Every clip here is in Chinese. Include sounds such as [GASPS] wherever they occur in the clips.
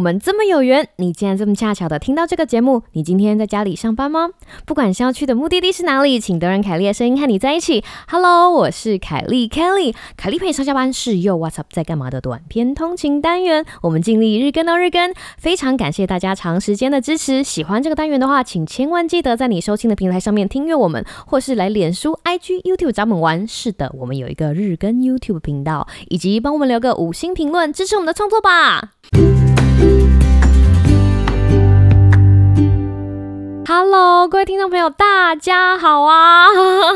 我们这么有缘，你竟然这么恰巧的听到这个节目。你今天在家里上班吗？不管是要去的目的地是哪里，请德仁凯莉的声音和你在一起。Hello，我是凯莉 Kelly，凯莉陪你上下班是又 What's up 在干嘛的短篇通勤单元。我们尽力日更到日更，非常感谢大家长时间的支持。喜欢这个单元的话，请千万记得在你收听的平台上面订阅我们，或是来脸书、IG、YouTube 找我们玩。是的，我们有一个日更 YouTube 频道，以及帮我们留个五星评论，支持我们的创作吧。Hello，各位听众朋友，大家好啊！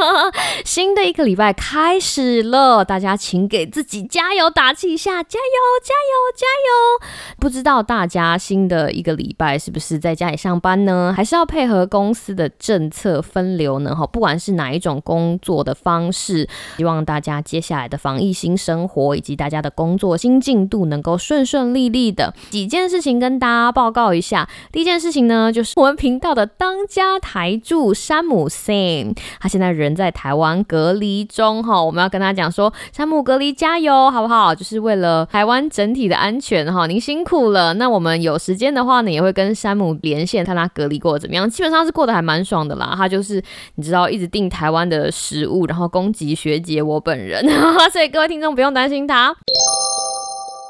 [LAUGHS] 新的一个礼拜开始了，大家请给自己加油打气一下，加油，加油，加油！不知道大家新的一个礼拜是不是在家里上班呢？还是要配合公司的政策分流呢？哈，不管是哪一种工作的方式，希望大家接下来的防疫新生活以及大家的工作新进度能够顺顺利利的。几件事情跟大家报告一下。第一件事情呢，就是我们频道的。当家台柱山姆 Sam，他现在人在台湾隔离中哈，我们要跟他讲说，山姆隔离加油，好不好？就是为了台湾整体的安全哈，您辛苦了。那我们有时间的话呢，也会跟山姆连线，看他隔离过得怎么样。基本上是过得还蛮爽的啦。他就是你知道，一直订台湾的食物，然后攻击学姐我本人，所以各位听众不用担心他。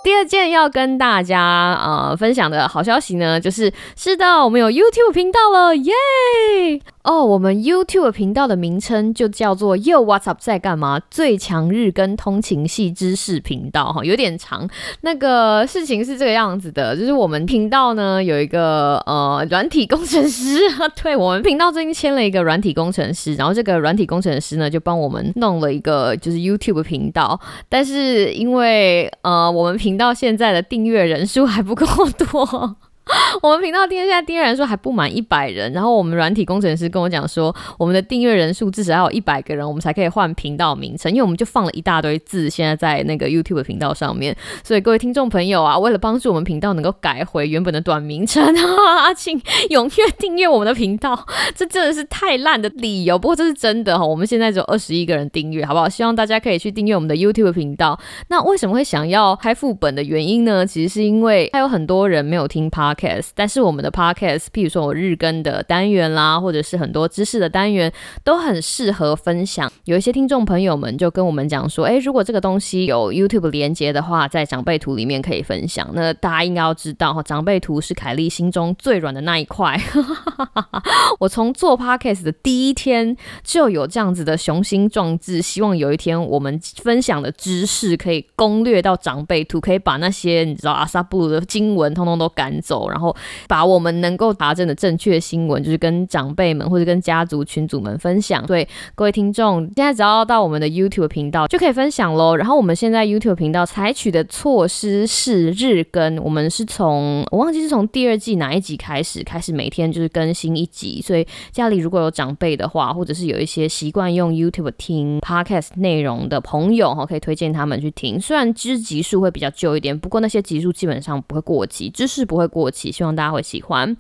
第二件要跟大家呃分享的好消息呢，就是是的，我们有 YouTube 频道了，耶！哦，我们 YouTube 频道的名称就叫做 Yo What's Up 在干嘛？最强日跟通勤系知识频道哈，有点长。那个事情是这个样子的，就是我们频道呢有一个呃软体工程师啊，[LAUGHS] 对我们频道最近签了一个软体工程师，然后这个软体工程师呢就帮我们弄了一个就是 YouTube 频道，但是因为呃我们频到现在的订阅人数还不够多。[LAUGHS] 我们频道订阅现在订阅人数还不满一百人，然后我们软体工程师跟我讲说，我们的订阅人数至少要有一百个人，我们才可以换频道名称，因为我们就放了一大堆字，现在在那个 YouTube 频道上面，所以各位听众朋友啊，为了帮助我们频道能够改回原本的短名称啊，请踊跃订阅我们的频道，这真的是太烂的理由，不过这是真的哈，我们现在只有二十一个人订阅，好不好？希望大家可以去订阅我们的 YouTube 频道。那为什么会想要开副本的原因呢？其实是因为还有很多人没有听 Park。但是我们的 podcast，譬如说我日更的单元啦，或者是很多知识的单元，都很适合分享。有一些听众朋友们就跟我们讲说，诶，如果这个东西有 YouTube 连接的话，在长辈图里面可以分享。那大家应该要知道哈，长辈图是凯莉心中最软的那一块。[LAUGHS] 我从做 podcast 的第一天就有这样子的雄心壮志，希望有一天我们分享的知识可以攻略到长辈图，可以把那些你知道阿萨布鲁的经文通通都赶走。然后把我们能够查证的正确新闻，就是跟长辈们或者跟家族群组们分享。对各位听众，现在只要到我们的 YouTube 频道就可以分享喽。然后我们现在 YouTube 频道采取的措施是日更，我们是从我忘记是从第二季哪一集开始，开始每天就是更新一集。所以家里如果有长辈的话，或者是有一些习惯用 YouTube 听 Podcast 内容的朋友哈，可以推荐他们去听。虽然知集数会比较旧一点，不过那些集数基本上不会过期，知识不会过希望大家会喜欢。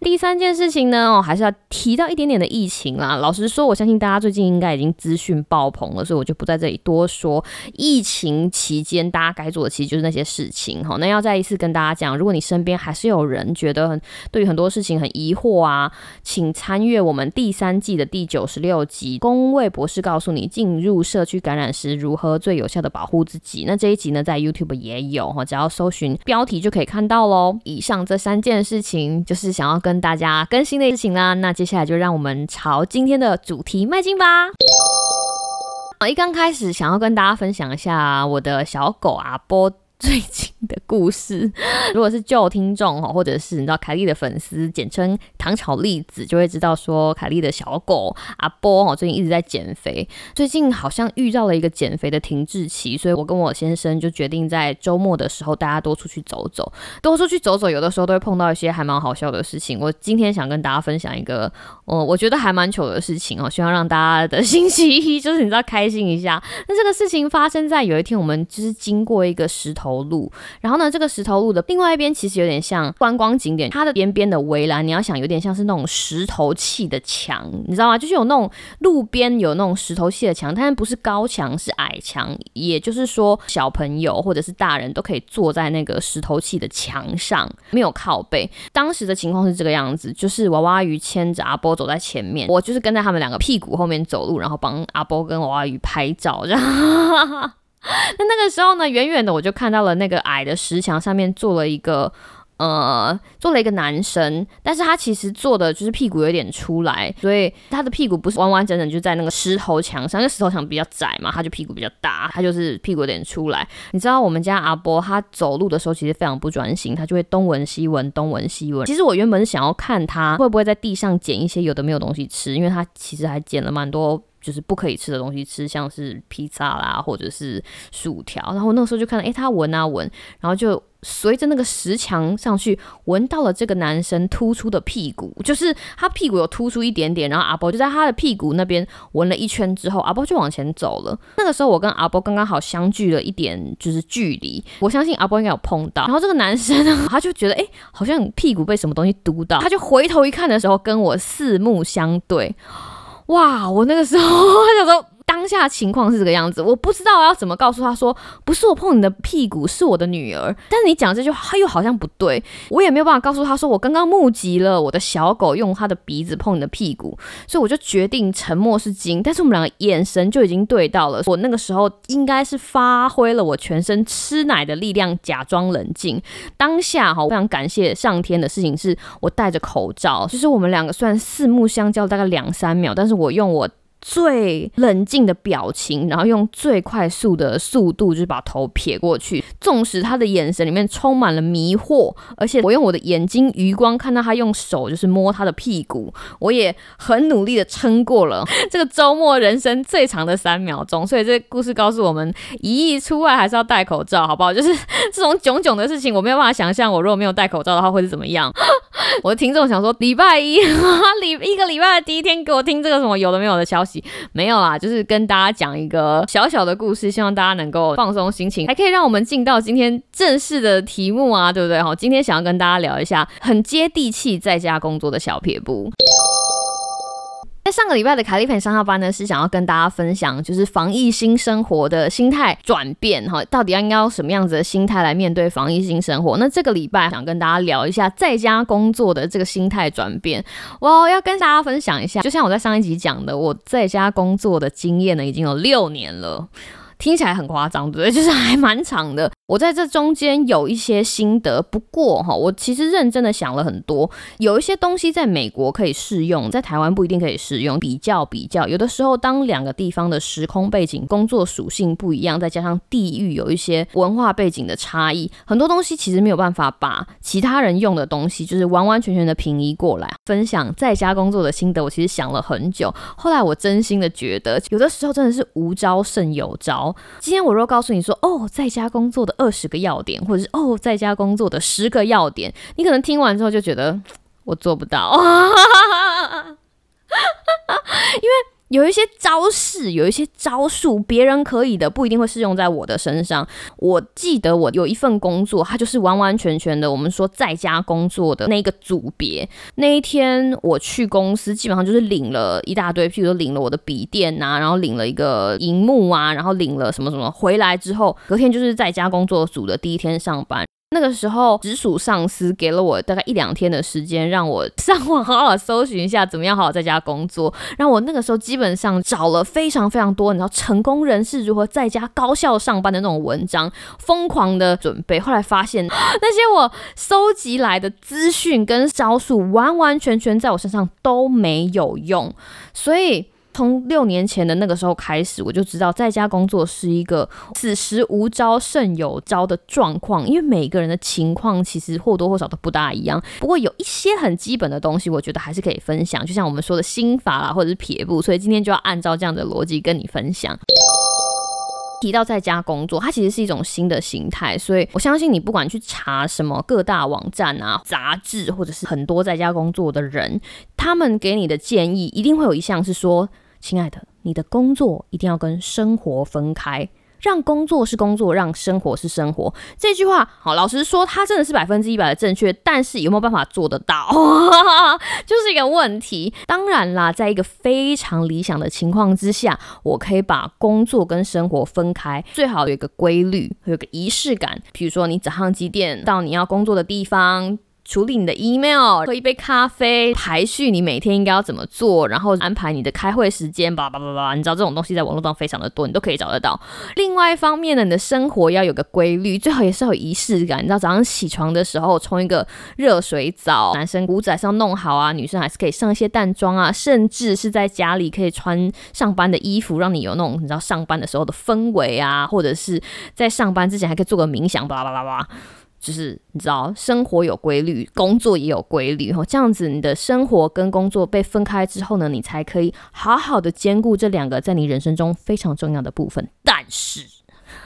第三件事情呢，哦，还是要提到一点点的疫情啦。老实说，我相信大家最近应该已经资讯爆棚了，所以我就不在这里多说。疫情期间大家该做的其实就是那些事情哈。那要再一次跟大家讲，如果你身边还是有人觉得很对于很多事情很疑惑啊，请参阅我们第三季的第九十六集，公卫博士告诉你进入社区感染时如何最有效的保护自己。那这一集呢，在 YouTube 也有哈，只要搜寻标题就可以看到喽。以上这三件事情就是想要跟跟大家更新的事情啦，那接下来就让我们朝今天的主题迈进吧。一刚开始想要跟大家分享一下我的小狗阿波。最近的故事，[LAUGHS] 如果是旧听众哈，或者是你知道凯莉的粉丝，简称糖炒栗子，就会知道说凯莉的小狗阿波哈，最近一直在减肥，最近好像遇到了一个减肥的停滞期，所以我跟我先生就决定在周末的时候，大家多出去走走，[LAUGHS] 多出去走走，有的时候都会碰到一些还蛮好笑的事情。我今天想跟大家分享一个，嗯，我觉得还蛮糗的事情哦，希望让大家的星期一就是你知道开心一下。那这个事情发生在有一天，我们就是经过一个石头。头路，然后呢，这个石头路的另外一边其实有点像观光景点，它的边边的围栏，你要想有点像是那种石头砌的墙，你知道吗？就是有那种路边有那种石头砌的墙，但是不是高墙，是矮墙。也就是说，小朋友或者是大人都可以坐在那个石头砌的墙上，没有靠背。当时的情况是这个样子，就是娃娃鱼牵着阿波走在前面，我就是跟在他们两个屁股后面走路，然后帮阿波跟娃娃鱼拍照。这样，[LAUGHS] 那那个时候呢，远远的我就看到了那个矮的石墙上面坐了一个。呃，做了一个男生，但是他其实做的就是屁股有点出来，所以他的屁股不是完完整整就在那个石头墙上，因为石头墙比较窄嘛，他就屁股比较大，他就是屁股有点出来。你知道我们家阿波他走路的时候其实非常不专心，他就会东闻西闻，东闻西闻。其实我原本想要看他会不会在地上捡一些有的没有东西吃，因为他其实还捡了蛮多。就是不可以吃的东西吃，像是披萨啦，或者是薯条。然后那个时候就看到，哎，他闻啊闻，然后就随着那个石墙上去，闻到了这个男生突出的屁股，就是他屁股有突出一点点。然后阿波就在他的屁股那边闻了一圈之后，阿波就往前走了。那个时候我跟阿波刚刚好相距了一点，就是距离。我相信阿波应该有碰到。然后这个男生呢，他就觉得，哎，好像屁股被什么东西嘟到，他就回头一看的时候，跟我四目相对。哇！我那个时候 [LAUGHS] 想说，当下情况是这个样子，我不知道要怎么告诉他说，不是我碰你的屁股，是我的女儿。但是你讲这句话又好像不对，我也没有办法告诉他说，我刚刚目击了我的小狗用它的鼻子碰你的屁股，所以我就决定沉默是金。但是我们两个眼神就已经对到了，我那个时候应该是发挥了我全身吃奶的力量，假装冷静。当下哈，非常感谢上天的事情是我戴着口罩，就是我们两个虽然四目相交大概两三秒，但是我用我。最冷静的表情，然后用最快速的速度，就是把头撇过去。纵使他的眼神里面充满了迷惑，而且我用我的眼睛余光看到他用手就是摸他的屁股，我也很努力的撑过了 [LAUGHS] 这个周末人生最长的三秒钟。所以这故事告诉我们，一亿出外还是要戴口罩，好不好？就是这种囧囧的事情，我没有办法想象，我如果没有戴口罩的话会是怎么样。[LAUGHS] 我的听众想说，礼拜一礼一个礼拜的第一天给我听这个什么有的没有的消息。没有啦，就是跟大家讲一个小小的故事，希望大家能够放松心情，还可以让我们进到今天正式的题目啊，对不对？好，今天想要跟大家聊一下很接地气在家工作的小撇步。在上个礼拜的凯利培上下班呢，是想要跟大家分享，就是防疫新生活的心态转变哈，到底要应该用什么样子的心态来面对防疫新生活？那这个礼拜想跟大家聊一下在家工作的这个心态转变，我要跟大家分享一下，就像我在上一集讲的，我在家工作的经验呢，已经有六年了。听起来很夸张，对？就是还蛮长的。我在这中间有一些心得，不过哈，我其实认真的想了很多，有一些东西在美国可以适用，在台湾不一定可以适用。比较比较，有的时候当两个地方的时空背景、工作属性不一样，再加上地域有一些文化背景的差异，很多东西其实没有办法把其他人用的东西，就是完完全全的平移过来。分享在家工作的心得，我其实想了很久，后来我真心的觉得，有的时候真的是无招胜有招。今天我若告诉你说，哦，在家工作的二十个要点，或者是哦，在家工作的十个要点，你可能听完之后就觉得我做不到，[LAUGHS] 因为。有一些招式，有一些招数，别人可以的，不一定会适用在我的身上。我记得我有一份工作，它就是完完全全的，我们说在家工作的那个组别。那一天我去公司，基本上就是领了一大堆，譬如说领了我的笔电啊，然后领了一个荧幕啊，然后领了什么什么。回来之后，隔天就是在家工作组的第一天上班。那个时候，直属上司给了我大概一两天的时间，让我上网好好搜寻一下怎么样好好在家工作。让我那个时候基本上找了非常非常多，你知道成功人士如何在家高效上班的那种文章，疯狂的准备。后来发现 [GASPS] 那些我搜集来的资讯跟招数，完完全全在我身上都没有用，所以。从六年前的那个时候开始，我就知道在家工作是一个此时无招胜有招的状况，因为每个人的情况其实或多或少都不大一样。不过有一些很基本的东西，我觉得还是可以分享，就像我们说的心法啦，或者是撇步。所以今天就要按照这样的逻辑跟你分享。提到在家工作，它其实是一种新的形态，所以我相信你不管去查什么各大网站啊、杂志，或者是很多在家工作的人，他们给你的建议一定会有一项是说：亲爱的，你的工作一定要跟生活分开。让工作是工作，让生活是生活。这句话，好，老实说，它真的是百分之一百的正确，但是有没有办法做得到，[LAUGHS] 就是一个问题。当然啦，在一个非常理想的情况之下，我可以把工作跟生活分开，最好有一个规律，有个仪式感。比如说，你早上几点到你要工作的地方？处理你的 email，喝一杯咖啡，排序你每天应该要怎么做，然后安排你的开会时间，叭叭叭叭，你知道这种东西在网络上非常的多，你都可以找得到。另外一方面呢，你的生活要有个规律，最好也是要有仪式感。你知道早上起床的时候冲一个热水澡，男生骨仔上弄好啊，女生还是可以上一些淡妆啊，甚至是在家里可以穿上班的衣服，让你有那种你知道上班的时候的氛围啊，或者是在上班之前还可以做个冥想，叭叭叭叭。就是你知道，生活有规律，工作也有规律，哈，这样子你的生活跟工作被分开之后呢，你才可以好好的兼顾这两个在你人生中非常重要的部分。但是，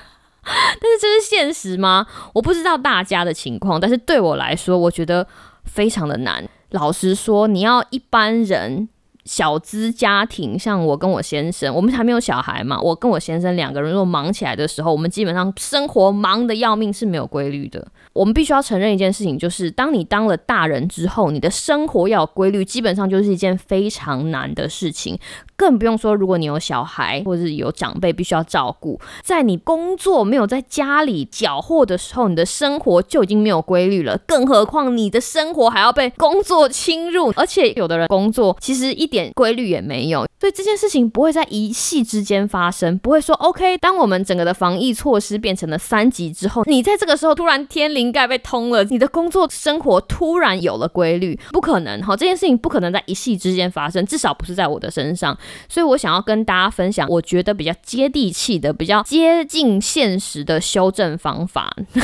[LAUGHS] 但是这是现实吗？我不知道大家的情况，但是对我来说，我觉得非常的难。老实说，你要一般人。小资家庭，像我跟我先生，我们还没有小孩嘛。我跟我先生两个人，如果忙起来的时候，我们基本上生活忙得要命，是没有规律的。我们必须要承认一件事情，就是当你当了大人之后，你的生活要有规律，基本上就是一件非常难的事情。更不用说，如果你有小孩或者是有长辈必须要照顾，在你工作没有在家里缴获的时候，你的生活就已经没有规律了。更何况你的生活还要被工作侵入，而且有的人工作其实一点规律也没有，所以这件事情不会在一夕之间发生。不会说 OK，当我们整个的防疫措施变成了三级之后，你在这个时候突然天灵盖被通了，你的工作生活突然有了规律，不可能哈，这件事情不可能在一夕之间发生，至少不是在我的身上。所以我想要跟大家分享，我觉得比较接地气的、比较接近现实的修正方法，[LAUGHS]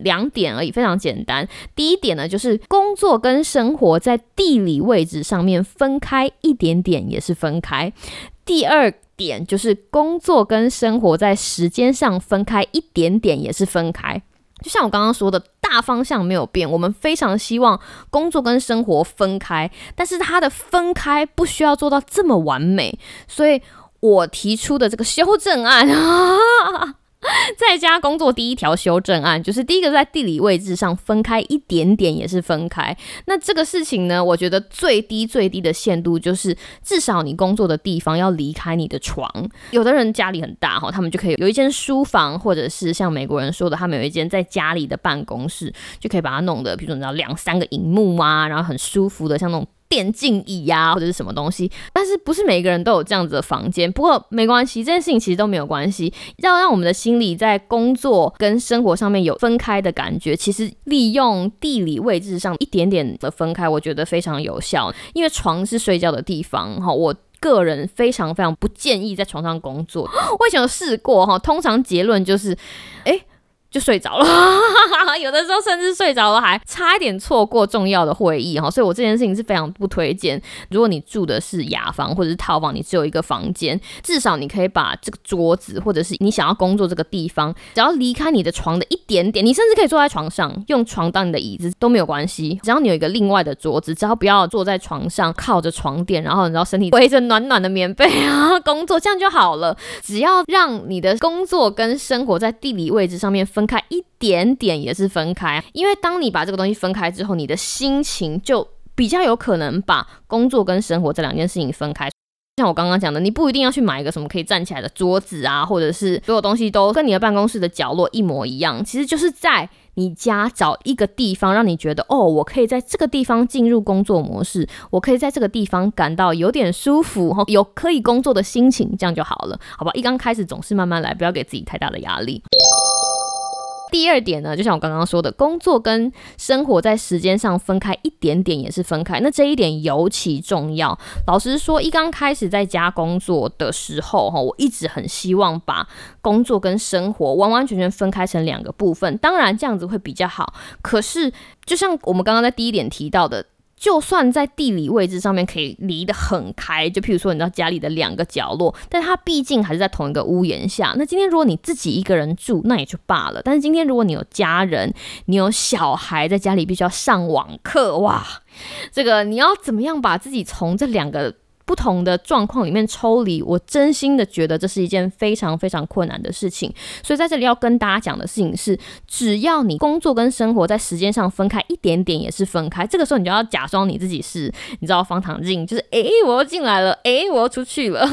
两点而已，非常简单。第一点呢，就是工作跟生活在地理位置上面分开一点点也是分开。第二点就是工作跟生活在时间上分开一点点也是分开。就像我刚刚说的，大方向没有变，我们非常希望工作跟生活分开，但是它的分开不需要做到这么完美，所以我提出的这个修正案啊。[LAUGHS] [LAUGHS] 在家工作第一条修正案就是第一个在地理位置上分开一点点也是分开。那这个事情呢，我觉得最低最低的限度就是至少你工作的地方要离开你的床。有的人家里很大哈，他们就可以有一间书房，或者是像美国人说的，他们有一间在家里的办公室，就可以把它弄得，比如说你知道两三个荧幕啊，然后很舒服的，像那种。电竞椅呀，或者是什么东西，但是不是每个人都有这样子的房间。不过没关系，这件事情其实都没有关系。要让我们的心理在工作跟生活上面有分开的感觉，其实利用地理位置上一点点的分开，我觉得非常有效。因为床是睡觉的地方，哈，我个人非常非常不建议在床上工作。[GASPS] 我以前有试过，哈，通常结论就是，哎。就睡着了，[LAUGHS] 有的时候甚至睡着了还差一点错过重要的会议哈，所以我这件事情是非常不推荐。如果你住的是雅房或者是套房，你只有一个房间，至少你可以把这个桌子或者是你想要工作这个地方，只要离开你的床的一点点，你甚至可以坐在床上，用床当你的椅子都没有关系。只要你有一个另外的桌子，只要不要坐在床上靠着床垫，然后你知道身体围着暖暖的棉被啊工作，这样就好了。只要让你的工作跟生活在地理位置上面分。分开一点点也是分开，因为当你把这个东西分开之后，你的心情就比较有可能把工作跟生活这两件事情分开。像我刚刚讲的，你不一定要去买一个什么可以站起来的桌子啊，或者是所有东西都跟你的办公室的角落一模一样。其实就是在你家找一个地方，让你觉得哦，我可以在这个地方进入工作模式，我可以在这个地方感到有点舒服，有可以工作的心情，这样就好了，好吧？一刚开始总是慢慢来，不要给自己太大的压力。第二点呢，就像我刚刚说的，工作跟生活在时间上分开一点点也是分开，那这一点尤其重要。老实说，一刚开始在家工作的时候，哈，我一直很希望把工作跟生活完完全全分开成两个部分，当然这样子会比较好。可是，就像我们刚刚在第一点提到的。就算在地理位置上面可以离得很开，就譬如说你知道家里的两个角落，但它毕竟还是在同一个屋檐下。那今天如果你自己一个人住，那也就罢了。但是今天如果你有家人，你有小孩在家里必须要上网课，哇，这个你要怎么样把自己从这两个？不同的状况里面抽离，我真心的觉得这是一件非常非常困难的事情。所以在这里要跟大家讲的事情是，只要你工作跟生活在时间上分开一点点，也是分开。这个时候你就要假装你自己是，你知道方唐镜，就是 [LAUGHS] 诶，我要进来了，诶，我要出去了。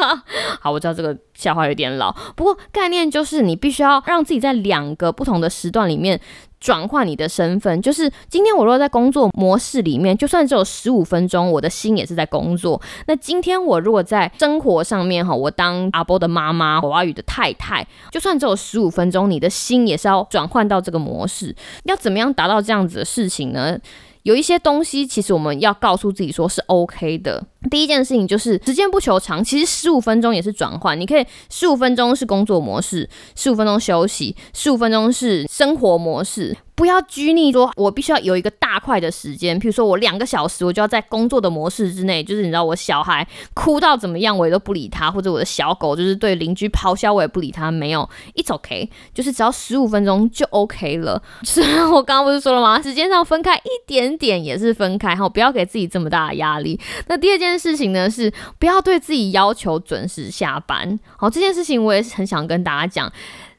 [LAUGHS] 好，我知道这个笑话有点老，不过概念就是你必须要让自己在两个不同的时段里面。转换你的身份，就是今天我若在工作模式里面，就算只有十五分钟，我的心也是在工作。那今天我如果在生活上面哈，我当阿波的妈妈，火阿宇的太太，就算只有十五分钟，你的心也是要转换到这个模式。要怎么样达到这样子的事情呢？有一些东西，其实我们要告诉自己说是 OK 的。第一件事情就是时间不求长，其实十五分钟也是转换。你可以十五分钟是工作模式，十五分钟休息，十五分钟是生活模式。不要拘泥说，我必须要有一个大块的时间，譬如说我两个小时，我就要在工作的模式之内。就是你知道，我小孩哭到怎么样，我也都不理他；或者我的小狗就是对邻居咆哮，我也不理他。没有，It's OK，就是只要十五分钟就 OK 了。虽然我刚刚不是说了吗？时间上分开一点点也是分开，哈，不要给自己这么大的压力。那第二件件事情呢，是不要对自己要求准时下班。好，这件事情我也是很想跟大家讲。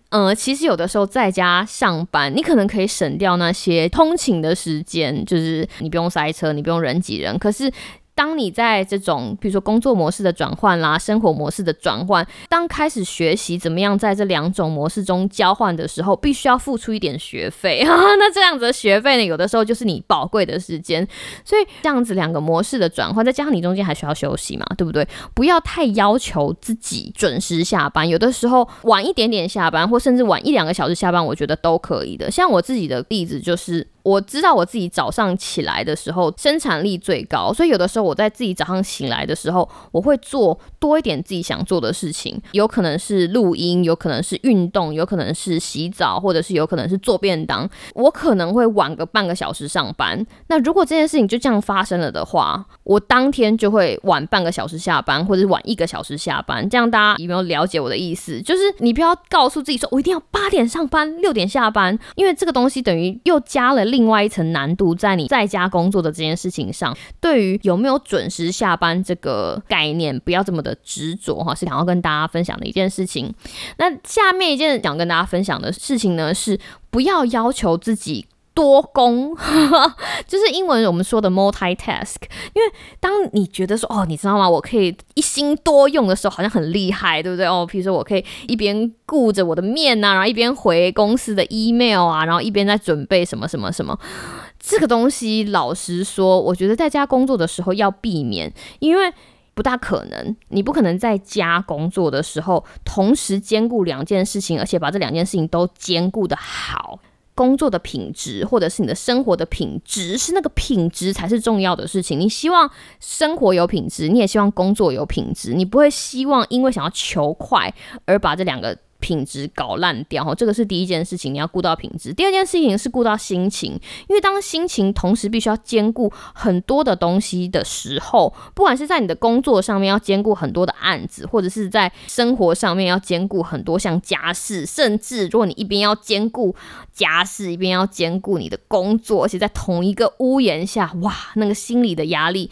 呃，其实有的时候在家上班，你可能可以省掉那些通勤的时间，就是你不用塞车，你不用人挤人。可是。当你在这种，比如说工作模式的转换啦，生活模式的转换，当开始学习怎么样在这两种模式中交换的时候，必须要付出一点学费 [LAUGHS] 那这样子的学费呢，有的时候就是你宝贵的时间。所以这样子两个模式的转换，再加上你中间还需要休息嘛，对不对？不要太要求自己准时下班，有的时候晚一点点下班，或甚至晚一两个小时下班，我觉得都可以的。像我自己的例子就是。我知道我自己早上起来的时候生产力最高，所以有的时候我在自己早上醒来的时候，我会做多一点自己想做的事情，有可能是录音，有可能是运动，有可能是洗澡，或者是有可能是做便当。我可能会晚个半个小时上班。那如果这件事情就这样发生了的话，我当天就会晚半个小时下班，或者是晚一个小时下班。这样大家有没有了解我的意思？就是你不要告诉自己说我一定要八点上班，六点下班，因为这个东西等于又加了。另外一层难度在你在家工作的这件事情上，对于有没有准时下班这个概念，不要这么的执着哈，是想要跟大家分享的一件事情。那下面一件想跟大家分享的事情呢，是不要要求自己。多功 [LAUGHS] 就是英文我们说的 multitask，因为当你觉得说哦，你知道吗？我可以一心多用的时候，好像很厉害，对不对？哦，比如说我可以一边顾着我的面呐，然后一边回公司的 email 啊，然后一边在准备什么什么什么。这个东西，老实说，我觉得在家工作的时候要避免，因为不大可能，你不可能在家工作的时候同时兼顾两件事情，而且把这两件事情都兼顾的好。工作的品质，或者是你的生活的品质，是那个品质才是重要的事情。你希望生活有品质，你也希望工作有品质，你不会希望因为想要求快而把这两个。品质搞烂掉哈，这个是第一件事情，你要顾到品质。第二件事情是顾到心情，因为当心情同时必须要兼顾很多的东西的时候，不管是在你的工作上面要兼顾很多的案子，或者是在生活上面要兼顾很多像家事，甚至如果你一边要兼顾家事，一边要兼顾你的工作，而且在同一个屋檐下，哇，那个心理的压力，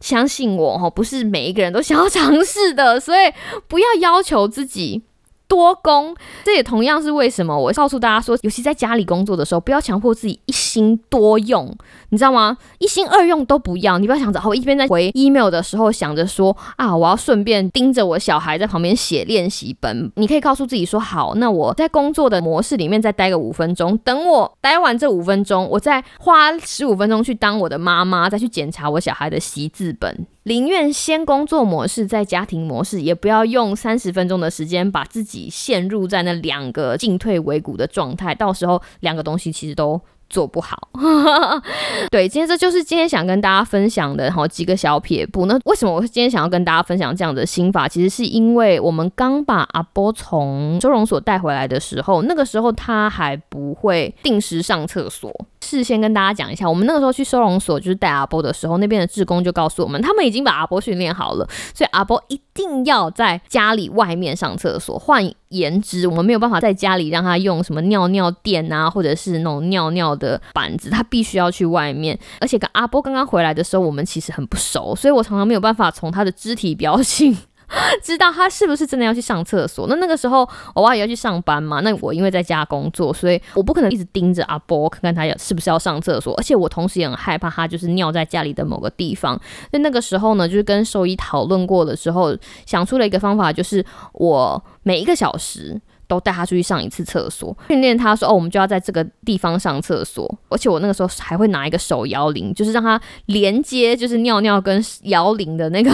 相信我哈，不是每一个人都想要尝试的，所以不要要求自己。多工，这也同样是为什么我告诉大家说，尤其在家里工作的时候，不要强迫自己一心多用，你知道吗？一心二用都不要。你不要想着，我一边在回 [LAUGHS] email 的时候想着说啊，我要顺便盯着我小孩在旁边写练习本。你可以告诉自己说，好，那我在工作的模式里面再待个五分钟，等我待完这五分钟，我再花十五分钟去当我的妈妈，再去检查我小孩的习字本。宁愿先工作模式，在家庭模式，也不要用三十分钟的时间把自己陷入在那两个进退维谷的状态，到时候两个东西其实都做不好。[LAUGHS] 对，今天这就是今天想跟大家分享的好几个小撇步。那为什么我今天想要跟大家分享这样的心法？其实是因为我们刚把阿波从收容所带回来的时候，那个时候他还不会定时上厕所。事先跟大家讲一下，我们那个时候去收容所就是带阿波的时候，那边的志工就告诉我们，他们已经把阿波训练好了，所以阿波一定要在家里外面上厕所。换言之，我们没有办法在家里让他用什么尿尿垫啊，或者是那种尿尿的板子，他必须要去外面。而且跟阿波刚刚回来的时候，我们其实很不熟，所以我常常没有办法从他的肢体表情。[LAUGHS] 知道他是不是真的要去上厕所？那那个时候偶尔也要去上班嘛。那我因为在家工作，所以我不可能一直盯着阿波看看他要是不是要上厕所。而且我同时也很害怕他就是尿在家里的某个地方。所以那个时候呢，就是跟兽医讨论过的时候，想出了一个方法，就是我每一个小时。都带他出去上一次厕所，训练他说哦，我们就要在这个地方上厕所。而且我那个时候还会拿一个手摇铃，就是让他连接，就是尿尿跟摇铃的那个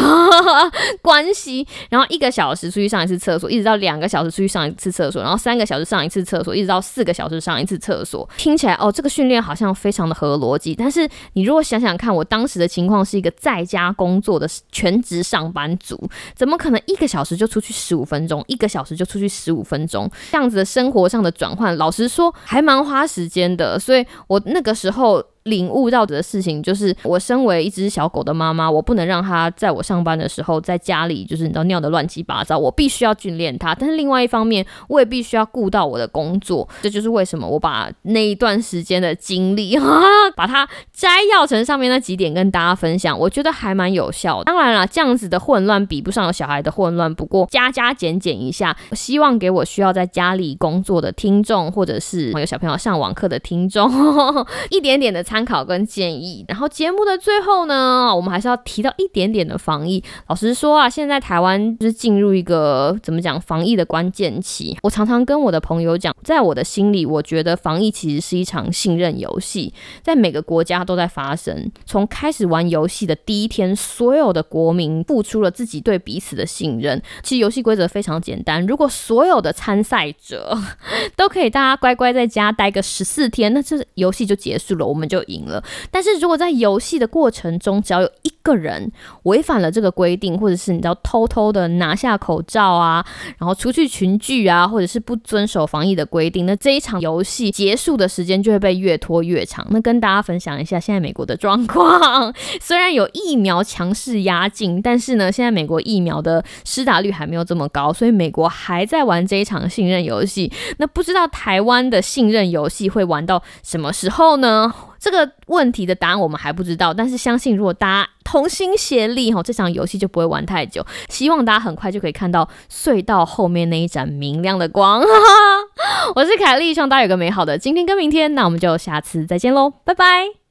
[LAUGHS] 关系。然后一个小时出去上一次厕所，一直到两个小时出去上一次厕所，然后三个小时上一次厕所，一直到四个小时上一次厕所。听起来哦，这个训练好像非常的合逻辑。但是你如果想想看，我当时的情况是一个在家工作的全职上班族，怎么可能一个小时就出去十五分钟，一个小时就出去十五分钟？这样子的生活上的转换，老实说还蛮花时间的，所以我那个时候。领悟到的事情就是，我身为一只小狗的妈妈，我不能让它在我上班的时候在家里就是你知道尿的乱七八糟，我必须要训练它。但是另外一方面，我也必须要顾到我的工作，这就是为什么我把那一段时间的经历，[LAUGHS] 把它摘要成上面那几点跟大家分享，我觉得还蛮有效的。当然了，这样子的混乱比不上有小孩的混乱，不过加加减减一下，希望给我需要在家里工作的听众，或者是有小朋友上网课的听众，[LAUGHS] 一点点的参。参考跟建议，然后节目的最后呢，我们还是要提到一点点的防疫。老实说啊，现在台湾就是进入一个怎么讲防疫的关键期。我常常跟我的朋友讲，在我的心里，我觉得防疫其实是一场信任游戏，在每个国家都在发生。从开始玩游戏的第一天，所有的国民付出了自己对彼此的信任。其实游戏规则非常简单，如果所有的参赛者都可以大家乖乖在家待个十四天，那这游戏就结束了，我们就。赢了，但是如果在游戏的过程中，只要有一个人违反了这个规定，或者是你知道偷偷的拿下口罩啊，然后出去群聚啊，或者是不遵守防疫的规定，那这一场游戏结束的时间就会被越拖越长。那跟大家分享一下现在美国的状况，虽然有疫苗强势压境，但是呢，现在美国疫苗的施打率还没有这么高，所以美国还在玩这一场信任游戏。那不知道台湾的信任游戏会玩到什么时候呢？这个问题的答案我们还不知道，但是相信如果大家同心协力，哈，这场游戏就不会玩太久。希望大家很快就可以看到隧道后面那一盏明亮的光。[LAUGHS] 我是凯莉，希望大家有个美好的今天跟明天。那我们就下次再见喽，拜拜。